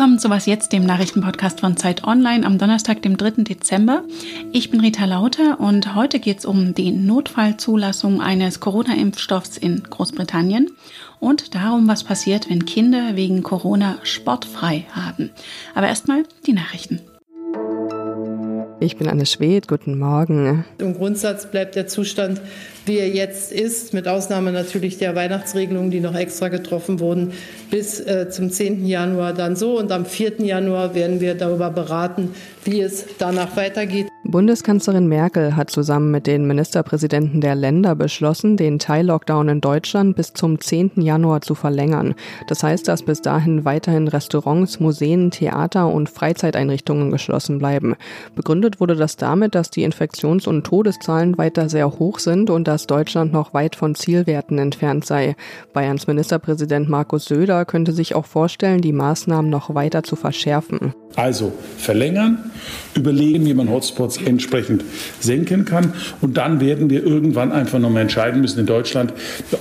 Willkommen zu Was Jetzt, dem Nachrichtenpodcast von Zeit Online am Donnerstag, dem 3. Dezember. Ich bin Rita Lauter und heute geht es um die Notfallzulassung eines Corona-Impfstoffs in Großbritannien und darum, was passiert, wenn Kinder wegen Corona sportfrei haben. Aber erstmal die Nachrichten. Ich bin Anne Schwed, guten Morgen. Im Grundsatz bleibt der Zustand, wie er jetzt ist, mit Ausnahme natürlich der Weihnachtsregelungen, die noch extra getroffen wurden, bis äh, zum 10. Januar dann so. Und am 4. Januar werden wir darüber beraten, wie es danach weitergeht. Bundeskanzlerin Merkel hat zusammen mit den Ministerpräsidenten der Länder beschlossen, den Teillockdown in Deutschland bis zum 10. Januar zu verlängern. Das heißt, dass bis dahin weiterhin Restaurants, Museen, Theater und Freizeiteinrichtungen geschlossen bleiben. Begründet wurde das damit, dass die Infektions- und Todeszahlen weiter sehr hoch sind und dass Deutschland noch weit von Zielwerten entfernt sei. Bayerns Ministerpräsident Markus Söder könnte sich auch vorstellen, die Maßnahmen noch weiter zu verschärfen. Also verlängern, überlegen, wie man Hotspots entsprechend senken kann. Und dann werden wir irgendwann einfach nochmal entscheiden müssen in Deutschland,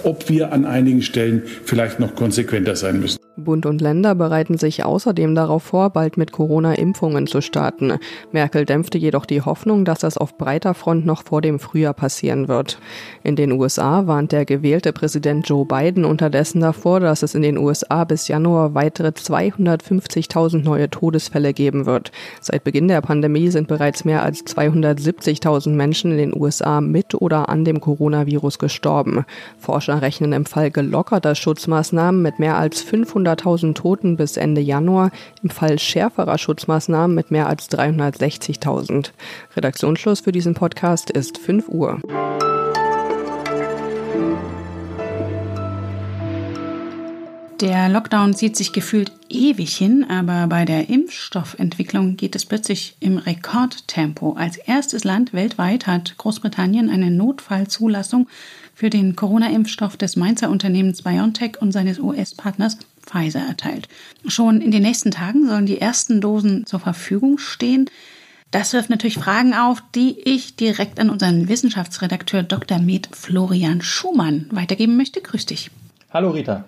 ob wir an einigen Stellen vielleicht noch konsequenter sein müssen. Bund und Länder bereiten sich außerdem darauf vor, bald mit Corona-Impfungen zu starten. Merkel dämpfte jedoch die Hoffnung, dass das auf breiter Front noch vor dem Frühjahr passieren wird. In den USA warnt der gewählte Präsident Joe Biden unterdessen davor, dass es in den USA bis Januar weitere 250.000 neue Todesfälle geben wird. Seit Beginn der Pandemie sind bereits mehr als 270.000 Menschen in den USA mit oder an dem Coronavirus gestorben. Forscher rechnen im Fall gelockerter Schutzmaßnahmen mit mehr als 500 100.000 Toten bis Ende Januar, im Fall schärferer Schutzmaßnahmen mit mehr als 360.000. Redaktionsschluss für diesen Podcast ist 5 Uhr. Der Lockdown zieht sich gefühlt ewig hin, aber bei der Impfstoffentwicklung geht es plötzlich im Rekordtempo. Als erstes Land weltweit hat Großbritannien eine Notfallzulassung für den Corona-Impfstoff des Mainzer Unternehmens BioNTech und seines US-Partners Pfizer erteilt. Schon in den nächsten Tagen sollen die ersten Dosen zur Verfügung stehen. Das wirft natürlich Fragen auf, die ich direkt an unseren Wissenschaftsredakteur Dr. Med Florian Schumann weitergeben möchte. Grüß dich. Hallo Rita.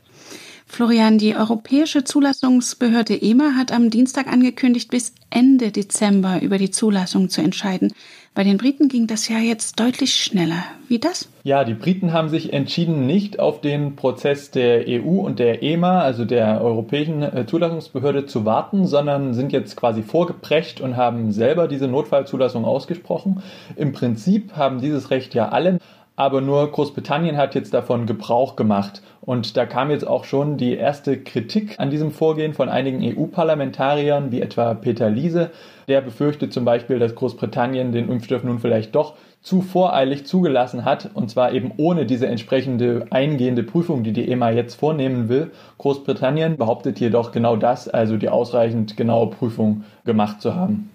Florian, die Europäische Zulassungsbehörde EMA hat am Dienstag angekündigt, bis Ende Dezember über die Zulassung zu entscheiden. Bei den Briten ging das ja jetzt deutlich schneller. Wie das? Ja, die Briten haben sich entschieden, nicht auf den Prozess der EU und der EMA, also der Europäischen äh, Zulassungsbehörde, zu warten, sondern sind jetzt quasi vorgeprescht und haben selber diese Notfallzulassung ausgesprochen. Im Prinzip haben dieses Recht ja alle aber nur Großbritannien hat jetzt davon Gebrauch gemacht. Und da kam jetzt auch schon die erste Kritik an diesem Vorgehen von einigen EU-Parlamentariern, wie etwa Peter Liese. Der befürchtet zum Beispiel, dass Großbritannien den Impfstoff nun vielleicht doch zu voreilig zugelassen hat, und zwar eben ohne diese entsprechende eingehende Prüfung, die die EMA jetzt vornehmen will. Großbritannien behauptet jedoch genau das, also die ausreichend genaue Prüfung gemacht zu haben.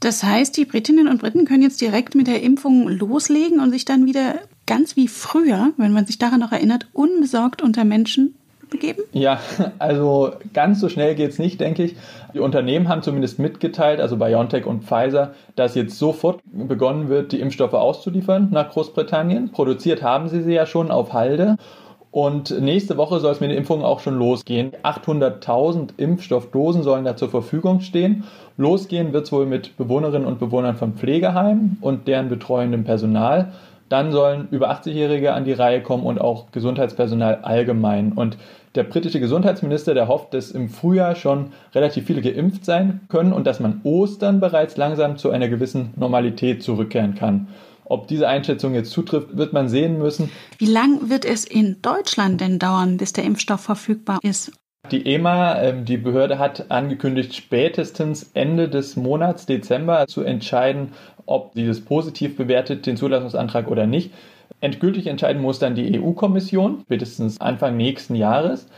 Das heißt, die Britinnen und Briten können jetzt direkt mit der Impfung loslegen und sich dann wieder ganz wie früher, wenn man sich daran noch erinnert, unbesorgt unter Menschen begeben? Ja, also ganz so schnell geht es nicht, denke ich. Die Unternehmen haben zumindest mitgeteilt, also BioNTech und Pfizer, dass jetzt sofort begonnen wird, die Impfstoffe auszuliefern nach Großbritannien. Produziert haben sie sie ja schon auf Halde. Und nächste Woche soll es mit den Impfungen auch schon losgehen. 800.000 Impfstoffdosen sollen da zur Verfügung stehen. Losgehen wird es wohl mit Bewohnerinnen und Bewohnern von Pflegeheimen und deren betreuendem Personal. Dann sollen über 80-Jährige an die Reihe kommen und auch Gesundheitspersonal allgemein. Und der britische Gesundheitsminister, der hofft, dass im Frühjahr schon relativ viele geimpft sein können und dass man Ostern bereits langsam zu einer gewissen Normalität zurückkehren kann. Ob diese Einschätzung jetzt zutrifft, wird man sehen müssen. Wie lang wird es in Deutschland denn dauern, bis der Impfstoff verfügbar ist? Die EMA, ähm, die Behörde, hat angekündigt, spätestens Ende des Monats Dezember zu entscheiden, ob sie das positiv bewertet, den Zulassungsantrag oder nicht. Endgültig entscheiden muss dann die EU-Kommission, spätestens Anfang nächsten Jahres.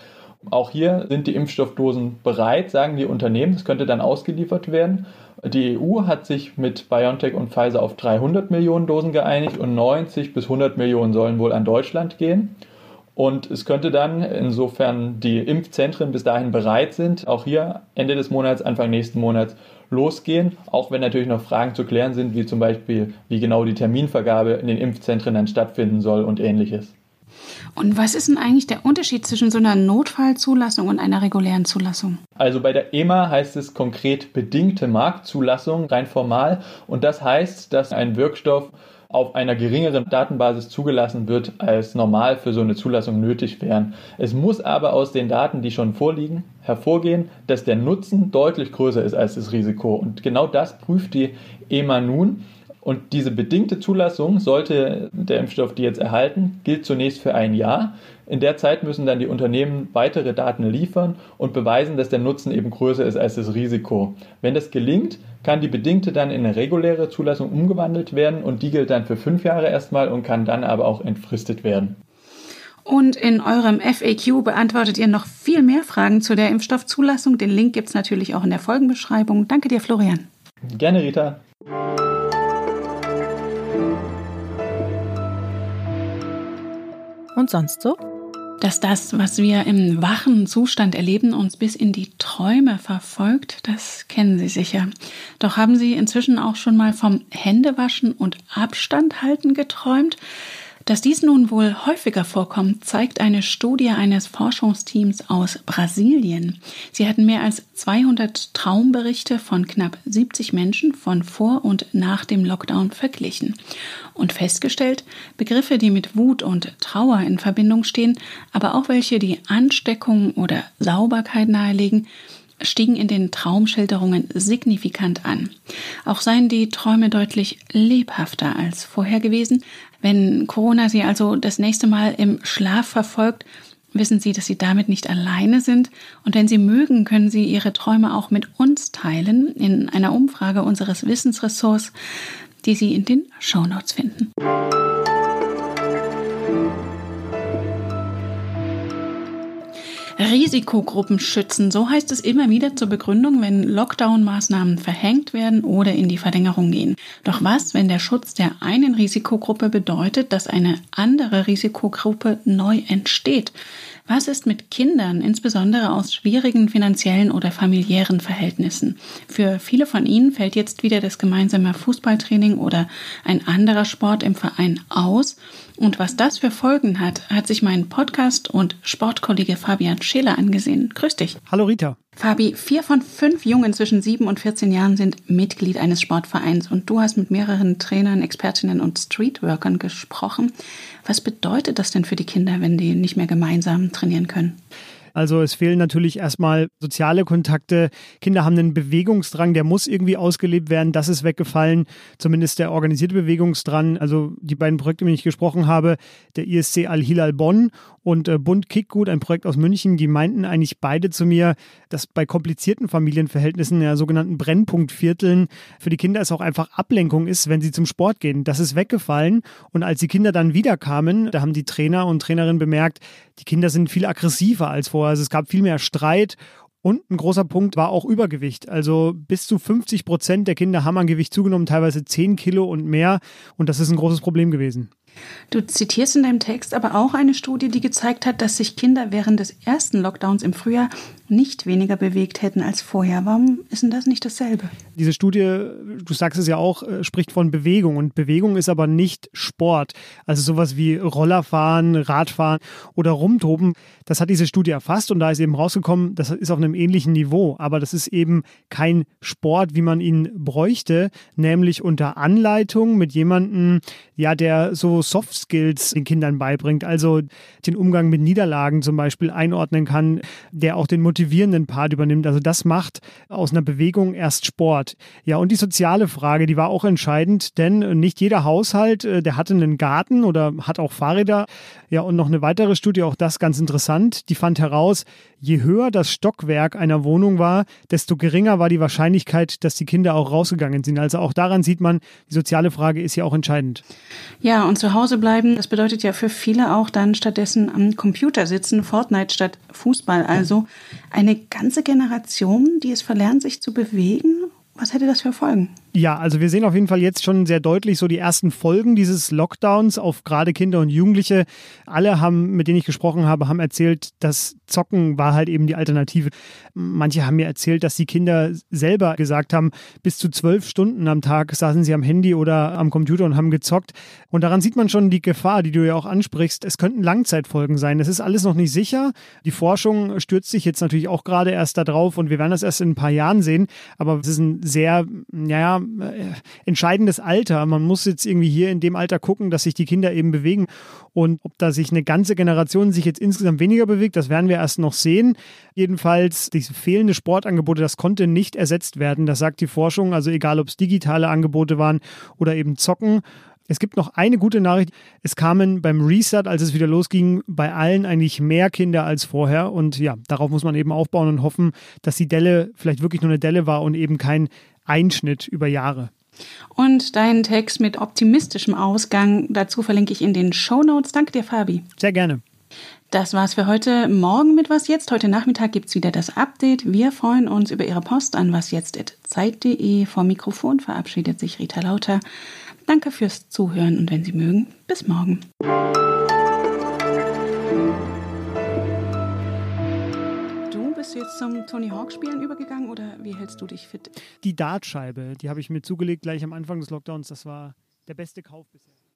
Auch hier sind die Impfstoffdosen bereit, sagen die Unternehmen. Das könnte dann ausgeliefert werden. Die EU hat sich mit BioNTech und Pfizer auf 300 Millionen Dosen geeinigt und 90 bis 100 Millionen sollen wohl an Deutschland gehen. Und es könnte dann, insofern die Impfzentren bis dahin bereit sind, auch hier Ende des Monats, Anfang nächsten Monats losgehen, auch wenn natürlich noch Fragen zu klären sind, wie zum Beispiel, wie genau die Terminvergabe in den Impfzentren dann stattfinden soll und ähnliches. Und was ist denn eigentlich der Unterschied zwischen so einer Notfallzulassung und einer regulären Zulassung? Also bei der EMA heißt es konkret bedingte Marktzulassung, rein formal. Und das heißt, dass ein Wirkstoff auf einer geringeren Datenbasis zugelassen wird, als normal für so eine Zulassung nötig wären. Es muss aber aus den Daten, die schon vorliegen, hervorgehen, dass der Nutzen deutlich größer ist als das Risiko. Und genau das prüft die EMA nun. Und diese bedingte Zulassung sollte der Impfstoff, die jetzt erhalten, gilt zunächst für ein Jahr. In der Zeit müssen dann die Unternehmen weitere Daten liefern und beweisen, dass der Nutzen eben größer ist als das Risiko. Wenn das gelingt, kann die bedingte dann in eine reguläre Zulassung umgewandelt werden und die gilt dann für fünf Jahre erstmal und kann dann aber auch entfristet werden. Und in eurem FAQ beantwortet ihr noch viel mehr Fragen zu der Impfstoffzulassung. Den Link gibt es natürlich auch in der Folgenbeschreibung. Danke dir, Florian. Gerne, Rita. Und sonst so? Dass das, was wir im wachen Zustand erleben, uns bis in die Träume verfolgt, das kennen Sie sicher. Doch haben Sie inzwischen auch schon mal vom Händewaschen und Abstand halten geträumt? Dass dies nun wohl häufiger vorkommt, zeigt eine Studie eines Forschungsteams aus Brasilien. Sie hatten mehr als 200 Traumberichte von knapp 70 Menschen von vor und nach dem Lockdown verglichen und festgestellt, Begriffe, die mit Wut und Trauer in Verbindung stehen, aber auch welche, die Ansteckung oder Sauberkeit nahelegen, stiegen in den Traumschilderungen signifikant an. Auch seien die Träume deutlich lebhafter als vorher gewesen. Wenn Corona Sie also das nächste Mal im Schlaf verfolgt, wissen Sie, dass Sie damit nicht alleine sind. Und wenn Sie mögen, können Sie Ihre Träume auch mit uns teilen in einer Umfrage unseres Wissensressorts, die Sie in den Shownotes finden. Risikogruppen schützen, so heißt es immer wieder zur Begründung, wenn Lockdown-Maßnahmen verhängt werden oder in die Verlängerung gehen. Doch was, wenn der Schutz der einen Risikogruppe bedeutet, dass eine andere Risikogruppe neu entsteht? Was ist mit Kindern, insbesondere aus schwierigen finanziellen oder familiären Verhältnissen? Für viele von ihnen fällt jetzt wieder das gemeinsame Fußballtraining oder ein anderer Sport im Verein aus. Und was das für Folgen hat, hat sich mein Podcast und Sportkollege Fabian Scheler angesehen. Grüß dich. Hallo Rita. Fabi, vier von fünf Jungen zwischen sieben und 14 Jahren sind Mitglied eines Sportvereins und du hast mit mehreren Trainern, Expertinnen und Streetworkern gesprochen. Was bedeutet das denn für die Kinder, wenn die nicht mehr gemeinsam trainieren können? Also es fehlen natürlich erstmal soziale Kontakte. Kinder haben einen Bewegungsdrang, der muss irgendwie ausgelebt werden. Das ist weggefallen. Zumindest der organisierte Bewegungsdrang. Also die beiden Projekte, mit denen ich gesprochen habe, der ISC Al-Hilal Bonn und äh, Bund Kickgut, ein Projekt aus München, die meinten eigentlich beide zu mir, dass bei komplizierten Familienverhältnissen, ja sogenannten Brennpunktvierteln, für die Kinder es auch einfach Ablenkung ist, wenn sie zum Sport gehen. Das ist weggefallen. Und als die Kinder dann wiederkamen, da haben die Trainer und Trainerinnen bemerkt, die Kinder sind viel aggressiver als vorher. Also es gab viel mehr Streit und ein großer Punkt war auch Übergewicht. Also bis zu 50 Prozent der Kinder haben an Gewicht zugenommen, teilweise 10 Kilo und mehr. Und das ist ein großes Problem gewesen. Du zitierst in deinem Text aber auch eine Studie, die gezeigt hat, dass sich Kinder während des ersten Lockdowns im Frühjahr nicht weniger bewegt hätten als vorher. Warum ist denn das nicht dasselbe? Diese Studie, du sagst es ja auch, äh, spricht von Bewegung und Bewegung ist aber nicht Sport. Also sowas wie Rollerfahren, Radfahren oder Rumtoben, das hat diese Studie erfasst und da ist eben rausgekommen, das ist auf einem ähnlichen Niveau, aber das ist eben kein Sport, wie man ihn bräuchte, nämlich unter Anleitung mit jemandem, ja, der so Soft Skills den Kindern beibringt, also den Umgang mit Niederlagen zum Beispiel einordnen kann, der auch den motivierenden Part übernimmt. Also das macht aus einer Bewegung erst Sport. Ja, und die soziale Frage, die war auch entscheidend, denn nicht jeder Haushalt, äh, der hatte einen Garten oder hat auch Fahrräder. Ja, und noch eine weitere Studie, auch das ganz interessant, die fand heraus, je höher das Stockwerk einer Wohnung war, desto geringer war die Wahrscheinlichkeit, dass die Kinder auch rausgegangen sind. Also auch daran sieht man, die soziale Frage ist ja auch entscheidend. Ja, und zu Hause bleiben, das bedeutet ja für viele auch dann stattdessen am Computer sitzen, Fortnite statt Fußball. Also eine ganze Generation, die es verlernt, sich zu bewegen. Was hätte das für Folgen? Ja, also wir sehen auf jeden Fall jetzt schon sehr deutlich so die ersten Folgen dieses Lockdowns auf gerade Kinder und Jugendliche. Alle haben, mit denen ich gesprochen habe, haben erzählt, dass Zocken war halt eben die Alternative. Manche haben mir erzählt, dass die Kinder selber gesagt haben, bis zu zwölf Stunden am Tag saßen sie am Handy oder am Computer und haben gezockt. Und daran sieht man schon die Gefahr, die du ja auch ansprichst. Es könnten Langzeitfolgen sein. Das ist alles noch nicht sicher. Die Forschung stürzt sich jetzt natürlich auch gerade erst da drauf und wir werden das erst in ein paar Jahren sehen. Aber es ist ein sehr, naja, äh, entscheidendes Alter. Man muss jetzt irgendwie hier in dem Alter gucken, dass sich die Kinder eben bewegen. Und ob da sich eine ganze Generation sich jetzt insgesamt weniger bewegt, das werden wir erst noch sehen. Jedenfalls, diese fehlende Sportangebote, das konnte nicht ersetzt werden. Das sagt die Forschung. Also egal, ob es digitale Angebote waren oder eben Zocken. Es gibt noch eine gute Nachricht. Es kamen beim Restart, als es wieder losging, bei allen eigentlich mehr Kinder als vorher. Und ja, darauf muss man eben aufbauen und hoffen, dass die Delle vielleicht wirklich nur eine Delle war und eben kein Einschnitt über Jahre. Und deinen Text mit optimistischem Ausgang, dazu verlinke ich in den Show Notes. Danke dir, Fabi. Sehr gerne. Das war's für heute. Morgen mit Was Jetzt. Heute Nachmittag gibt's wieder das Update. Wir freuen uns über Ihre Post an wasjetzt.zeit.de. Vor Mikrofon verabschiedet sich Rita Lauter. Danke fürs Zuhören und wenn Sie mögen, bis morgen. Du jetzt zum Tony Hawk Spielen übergegangen oder wie hältst du dich fit? Die Dartscheibe, die habe ich mir zugelegt gleich am Anfang des Lockdowns. Das war der beste Kauf bisher.